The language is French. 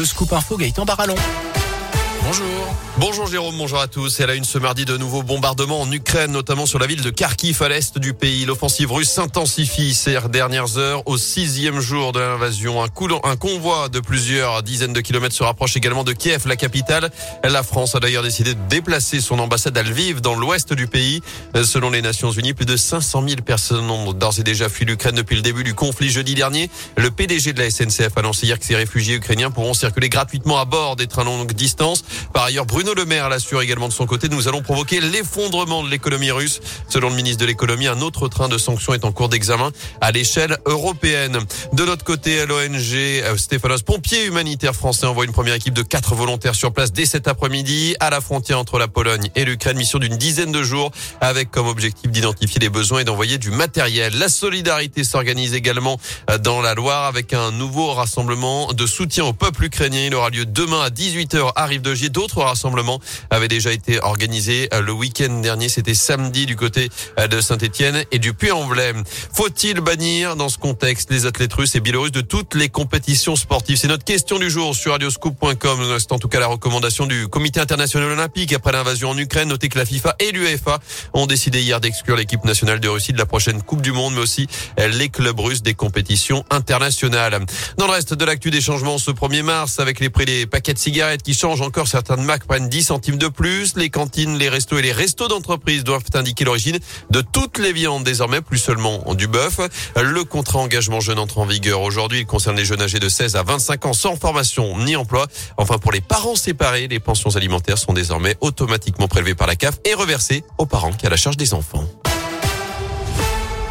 Le scoop info Gaëtan Barallon. Bonjour. Bonjour Jérôme, bonjour à tous. Elle a une ce mardi de nouveaux bombardements en Ukraine, notamment sur la ville de Kharkiv à l'est du pays. L'offensive russe s'intensifie ces dernières heures. Au sixième jour de l'invasion, un, un, convoi de plusieurs dizaines de kilomètres se rapproche également de Kiev, la capitale. La France a d'ailleurs décidé de déplacer son ambassade à Lviv, dans l'ouest du pays. Selon les Nations Unies, plus de 500 000 personnes ont d'ores et déjà fui l'Ukraine depuis le début du conflit jeudi dernier. Le PDG de la SNCF a annoncé hier que ces réfugiés ukrainiens pourront circuler gratuitement à bord des trains longue distance. Par ailleurs, Bruno Le Maire l'assure également de son côté. Nous allons provoquer l'effondrement de l'économie russe. Selon le ministre de l'économie, un autre train de sanctions est en cours d'examen à l'échelle européenne. De l'autre côté, l'ONG euh, Stéphanos, pompiers humanitaires français, envoie une première équipe de quatre volontaires sur place dès cet après-midi à la frontière entre la Pologne et l'Ukraine. Mission d'une dizaine de jours avec comme objectif d'identifier les besoins et d'envoyer du matériel. La solidarité s'organise également euh, dans la Loire avec un nouveau rassemblement de soutien au peuple ukrainien. Il aura lieu demain à 18h à Rive de Gier. D'autres rassemblements avaient déjà été organisés euh, le week-end dernier. C'était samedi du côté euh, de Saint-Etienne et du Puy-en-Velay. Faut-il bannir dans ce contexte les athlètes russes et biélorusses de toutes les compétitions sportives? C'est notre question du jour sur radioscoop.com. C'est en tout cas la recommandation du Comité international olympique après l'invasion en Ukraine. Notez que la FIFA et l'UEFA ont décidé hier d'exclure l'équipe nationale de Russie de la prochaine Coupe du Monde, mais aussi euh, les clubs russes des compétitions internationales. Dans le reste de l'actu des changements ce 1er mars, avec les prix des paquets de cigarettes qui changent encore, certaines marques prennent 10 centimes de plus. Les cantines, les restos et les restos d'entreprise doivent indiquer l'origine de toutes les viandes désormais, plus seulement du bœuf. Le contrat engagement jeune entre en vigueur aujourd'hui. Il concerne les jeunes âgés de 16 à 25 ans sans formation ni emploi. Enfin, pour les parents séparés, les pensions alimentaires sont désormais automatiquement prélevées par la CAF et reversées aux parents qui a la charge des enfants.